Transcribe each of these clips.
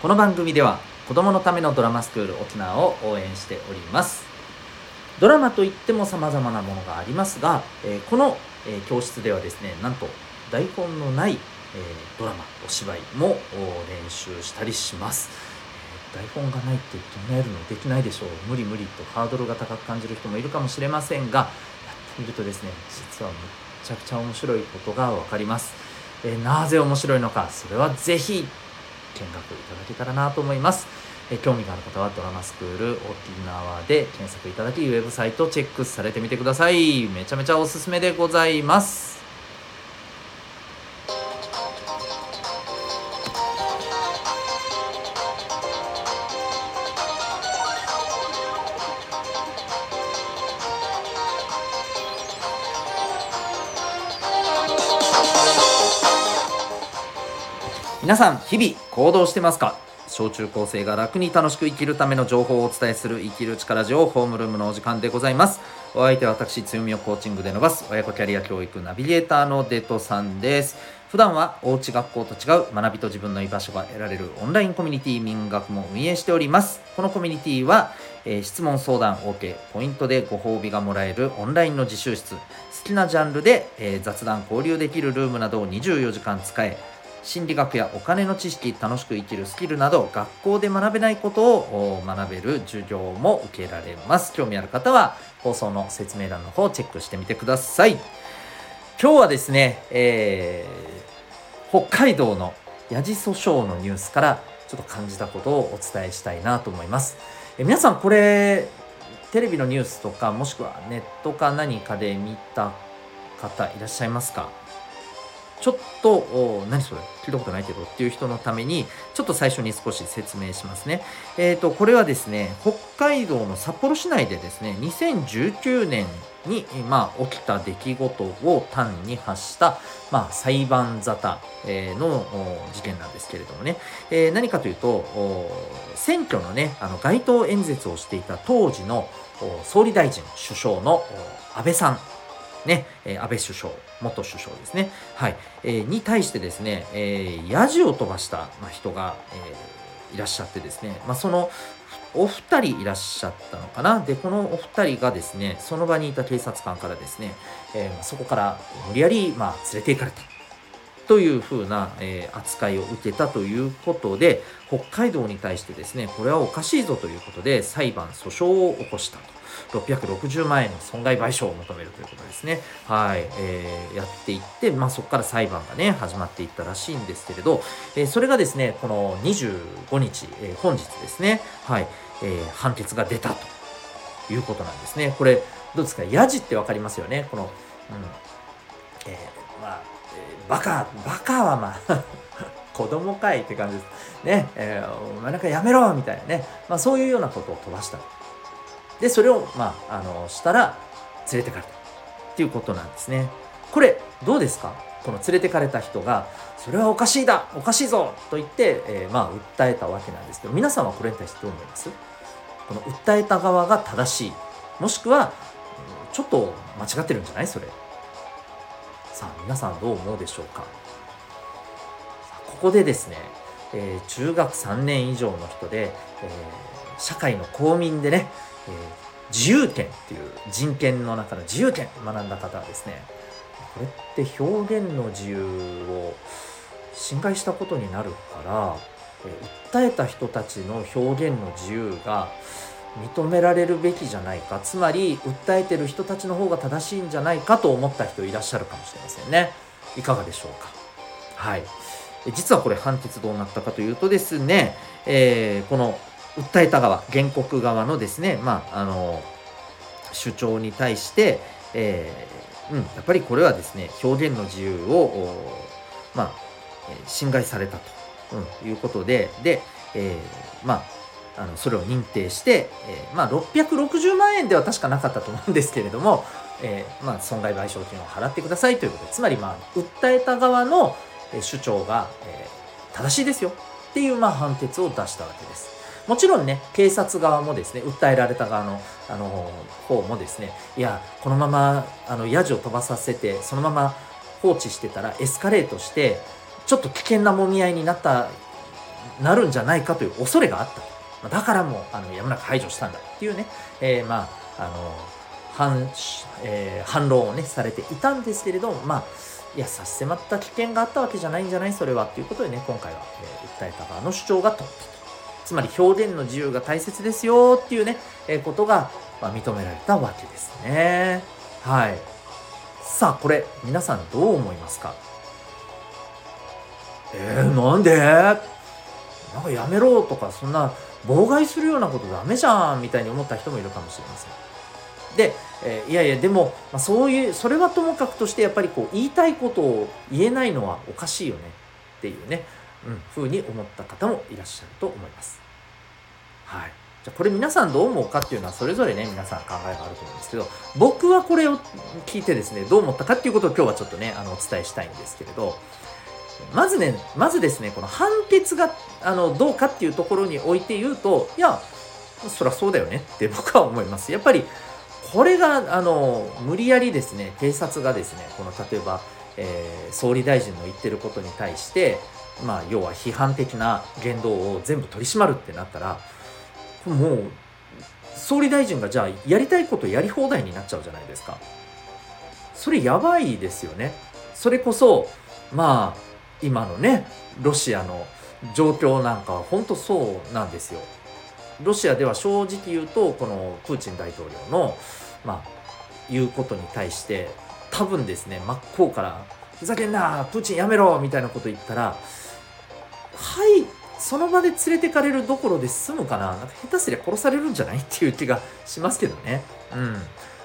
この番組では子供のためのドラマスクール沖縄を応援しております。ドラマといっても様々なものがありますが、えーこの、えー教室ではですねなんと台本のない、えードラマお芝居も練習したりします。えー台本がないって唱えるの？できないでしょう。無理無理とハードルが高く感じる人もいるかもしれませんがやってみるとですね実はむっちゃくちゃ面白いことが分かります、えーなぜ面白いのかそれはぜひ見学いただけたらなと思います。え興味がある方はドラマスクール沖縄で検索いただきウェブサイトチェックされてみてください。めちゃめちゃおすすめでございます。皆さん日々行動してますか？小中高生が楽に楽しく生きるための情報をお伝えする生きる力ジオホームルームのお時間でございます。お相手は私強みをコーチングで伸ばす親子キャリア教育ナビゲーターのデトさんです。普段はおうち学校と違う学びと自分の居場所が得られるオンラインコミュニティ民学も運営しております。このコミュニティは、えー質問相談 OK ポイントでご褒美がもらえるオンラインの自習室。好きなジャンルで、えー雑談交流できるルームなどを24時間使え心理学やお金の知識楽しく生きるスキルなど学校で学べないことを学べる授業も受けられます。興味ある方は放送の説明欄の方をチェックしてみてください。今日はですね、えー北海道のヤジ訴訟のニュースからちょっと感じたことをお伝えしたいなと思います。え皆さんこれテレビのニュースとかもしくはネットか何かで見た方いらっしゃいますか？ちょっとお何それ？聞いたことないけどっていう人のためにちょっと最初に少し説明しますね。えっ、とこれはですね北海道の札幌市内でですね2019年に、まあ、起きた出来事を端に発した、まあ、裁判沙汰、えの事件なんですけれどもね、えー何かというと選挙のねあの街頭演説をしていた当時の総理大臣首相の安倍さん。ね、えー安倍首相、元首相ですね、はい、えーに対してですね、えー、ヤジを飛ばした、まあ、人が、えーいらっしゃってですね、まあ、そのお二人いらっしゃったのかな。で、このお二人がですね、その場にいた警察官からですね、えーまそこから無理やり、まあ、連れて行かれた。というふうな、えー扱いを受けたということで、北海道に対してですね、これはおかしいぞということで、裁判、訴訟を起こしたと。660万円の損害賠償を求めるということですね。はい。えーやっていって、まあそこから裁判がね、始まっていったらしいんですけれど、えーそれがですね、この25日、えー本日ですね、はい、えー判決が出たということなんですね。これ、どうですか？ヤジってわかりますよね？この、うん。えーまあ、バカ、バカはまあ、子供かいって感じです。ね、えーお前なんかやめろみたいなね。まあそういうようなことを飛ばした。で、それを、まあ、あの、したら、連れてかれた。っていうことなんですね。これ、どうですか？この連れてかれた人が、それはおかしいだおかしいぞと言って、えーまあ、訴えたわけなんですけど、皆さんはこれに対してどう思います？この訴えた側が正しい。もしくは、ちょっと間違ってるんじゃない？それ。さあ、皆さんどう思うでしょうか？ここでですね、えー中学3年以上の人で、えー社会の公民でね、えー自由権っていう人権の中の自由権学んだ方はですねこれって表現の自由を侵害したことになるから、え訴えた人たちの表現の自由が認められるべきじゃないか。つまり訴えてる人たちの方が正しいんじゃないかと思った人いらっしゃるかもしれませんね。いかがでしょうか。はい。実はこれ判決どうなったかというとですね、えーこの訴えた側原告側のですねまああの主張に対して、えーうん、やっぱりこれはですね表現の自由をまあ侵害されたと、うん、いうことでで、えーまああのそれを認定して、えーまあ、660万円では確かなかったと思うんですけれども、えーまあ、損害賠償金を払ってくださいということでつまり、まあ、訴えた側の主張が、えー正しいですよっていう、まあ、判決を出したわけです。もちろんね、警察側もですね、訴えられた側の、あの、方もですね、いや、このまま、あの、ヤジを飛ばさせて、そのまま放置してたらエスカレートして、ちょっと危険な揉み合いになったなるんじゃないかという恐れがあっただからもうあのやむなく排除したんだっていうね、えー、まああの反,、えー、反論をねされていたんですけれどもまあいや差し迫った危険があったわけじゃないんじゃない？それはっていうことでね今回は、えー、訴えた側の主張が通ったと。つまり表現の自由が大切ですよっていうね、えー、ことが、まあ、認められたわけですね。はい。さあこれ皆さんどう思いますか？えー、なんで？なんかやめろとかそんな妨害するようなことダメじゃんみたいに思った人もいるかもしれません。で、えー、いやいやでも、まあ、そういうそれはともかくとしてやっぱりこう言いたいことを言えないのはおかしいよねっていうね、うん、ふうに思った方もいらっしゃると思います。はい。じゃこれ皆さんどう思うかっていうのはそれぞれね皆さん考えがあると思うんですけど僕はこれを聞いてですねどう思ったかっていうことを今日はちょっとねあのお伝えしたいんですけれどまずねまずですねこの判決があのどうかっていうところにおいて言うといやそりゃそうだよねって僕は思います。やっぱりこれがあの無理やりですね警察がですねこの例えば、えー、総理大臣の言ってることに対してまあ要は批判的な言動を全部取り締まるってなったらもう総理大臣がじゃあやりたいことやり放題になっちゃうじゃないですか。それやばいですよね。それこそまあ今のねロシアの状況なんかは本当そうなんですよ。ロシアでは正直言うとこのプーチン大統領のまあ言うことに対して多分ですね真っ向からふざけんなプーチンやめろ！みたいなこと言ったらはいその場で連れてかれるどころで済むかな。なんか下手すりゃ殺されるんじゃない？っていう気がしますけどね。うん。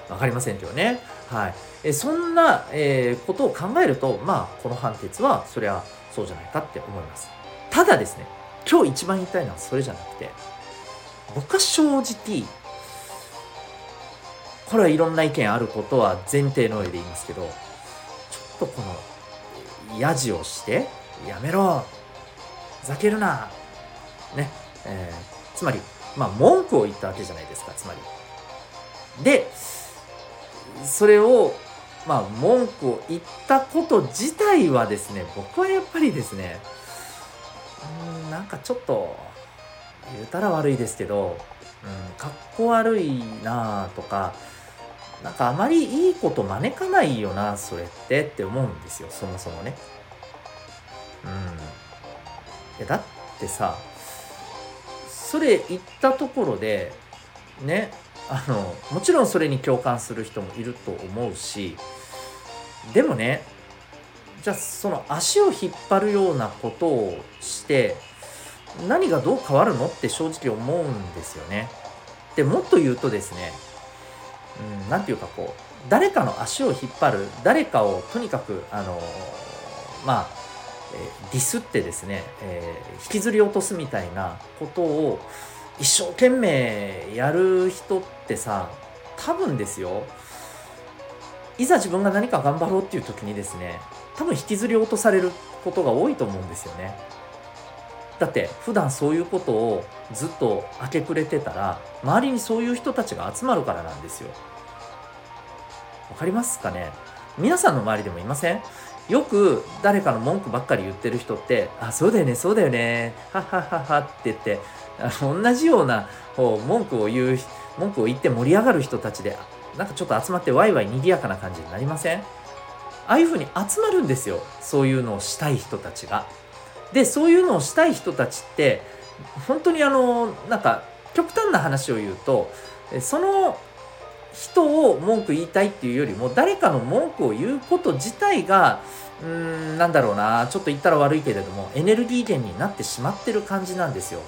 分かりませんけどね。はい。えそんな、えー、ことを考えるとまあこの判決はそりゃそうじゃないかって思います。ただですね今日一番言いたいのはそれじゃなくて僕は正直これはいろんな意見あることは前提の上で言いますけどちょっとこのやじをしてやめろふざけるなね、えー、つまりまあ文句を言ったわけじゃないですかつまり。でそれをまあ文句を言ったこと自体はですね僕はやっぱりですねうんなんかちょっと言うたら悪いですけど、うん、かっこ悪いなとかなんかあまりいいこと招かないよなそれってって思うんですよそもそもね。うん、いやだってさそれ言ったところでねあのもちろんそれに共感する人もいると思うしでもねじゃあその足を引っ張るようなことをして何がどう変わるのって正直思うんですよね。でもっと言うとですね何、うん、て言うかこう誰かの足を引っ張る誰かをとにかくあのまあ、ディスってですね、えー、引きずり落とすみたいなことを一生懸命やる人ってさ多分ですよ。いざ自分が何か頑張ろうっていう時にですね多分引きずり落とされることが多いと思うんですよね。だって普段そういうことをずっと明け暮れてたら周りにそういう人たちが集まるからなんですよ。わかりますかね？皆さんの周りでもいません？よく誰かの文句ばっかり言ってる人って「あそうだよねそうだよねはははは」って言ってあの同じようなこう文句を言う文句を言って盛り上がる人たちでなんかちょっと集まってワイワイ賑やかな感じになりません？ああいうふうに集まるんですよそういうのをしたい人たちが。でそういうのをしたい人たちって本当にあのなんか極端な話を言うとその人を文句言いたいっていうよりも誰かの文句を言うこと自体がうーんなんだろうなちょっと言ったら悪いけれどもエネルギー源になってしまってる感じなんですよ。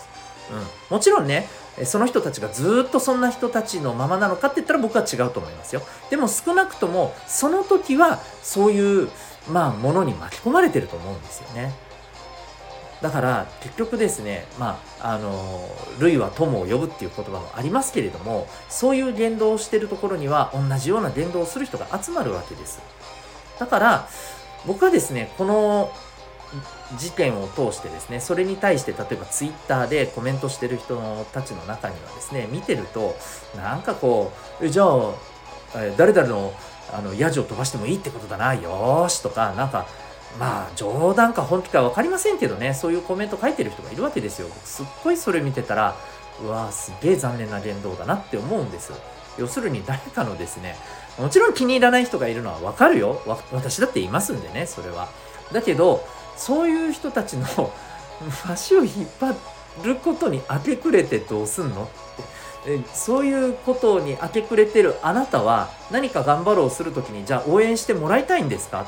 うん、もちろんねその人たちがずっとそんな人たちのままなのかって言ったら僕は違うと思いますよ。でも少なくともその時はそういうまあものに巻き込まれてると思うんですよね。だから結局ですねまああの類は友を呼ぶっていう言葉もありますけれどもそういう言動をしてるところには同じような言動をする人が集まるわけです。だから僕はですねこの事件を通してですねそれに対して例えばツイッターでコメントしてる人たちの中にはですね見てるとなんかこうじゃあ誰々のあのヤジを飛ばしてもいいってことだなよーしとかなんかまあ冗談か本気か分かりませんけどね。そういうコメント書いてる人がいるわけですよ。すっごいそれ見てたらうわすげえ残念な言動だなって思うんです。要するに誰かのですねもちろん気に入らない人がいるのは分かるよ。私だっていますんでねそれは。だけどそういう人たちの 足を引っ張ることに明け暮れてどうすんの？って。そういうことに明け暮れてるあなたは何か頑張ろうする時にじゃあ応援してもらいたいんですか？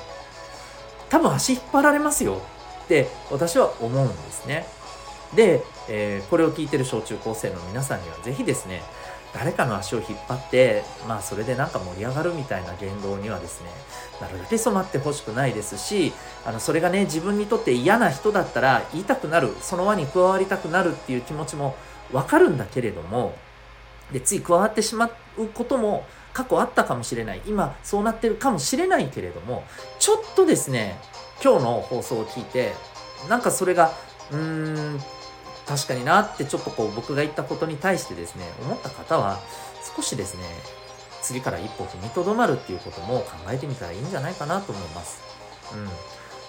多分足引っ張られますよって私は思うんですね。で、えー、これを聞いてる小中高生の皆さんには是非ですね誰かの足を引っ張ってまあそれでなんか盛り上がるみたいな言動にはですねなるだけ染まってほしくないですしあのそれがね自分にとって嫌な人だったら言いたくなるその輪に加わりたくなるっていう気持ちもわかるんだけれどもでつい加わってしまうことも過去あったかもしれない。今そうなってるかもしれないけれどもちょっとですね今日の放送を聞いてなんかそれがうーん確かになってちょっとこう僕が言ったことに対してですね思った方は少しですね次から一歩踏みとどまるっていうことも考えてみたらいいんじゃないかなと思います。うん、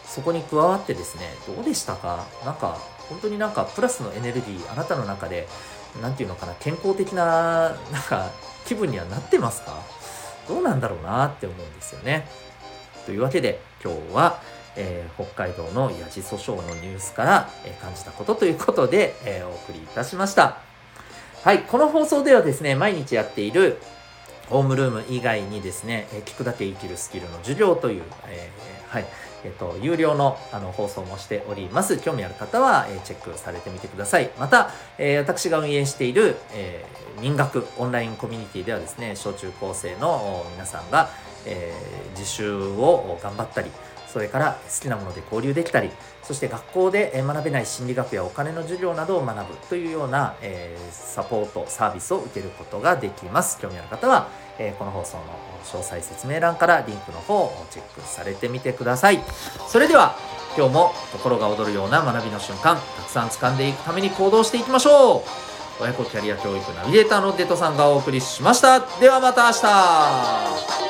そこに加わってですねどうでしたか？なんか本当になんかプラスのエネルギーあなたの中で何て言うのかな健康的ななんか気分にはなってますか？どうなんだろうなって思うんですよね。というわけで今日はえー、北海道のヤジ訴訟のニュースから、えー、感じたことということで、えー、お送りいたしました。はい、この放送ではですね、毎日やっているホームルーム以外にですね、え聞くだけ生きるスキルの授業という、えはい、えっ、と、有料のあの放送もしております。興味ある方は、えチェックされてみてください。また、え私が運営している、え民学オンラインコミュニティではですね、小中高生の皆さんが、え自習を頑張ったり、それから好きなもので交流できたりそして学校で学べない心理学やお金の授業などを学ぶというような、えー、サポートサービスを受けることができます。興味ある方は、えー、この放送の詳細説明欄からリンクの方をチェックされてみてください。それでは今日も心が躍るような学びの瞬間たくさん掴んでいくために行動していきましょう。親子キャリア教育ナビゲーターのデトさんがお送りしました。ではまた明日。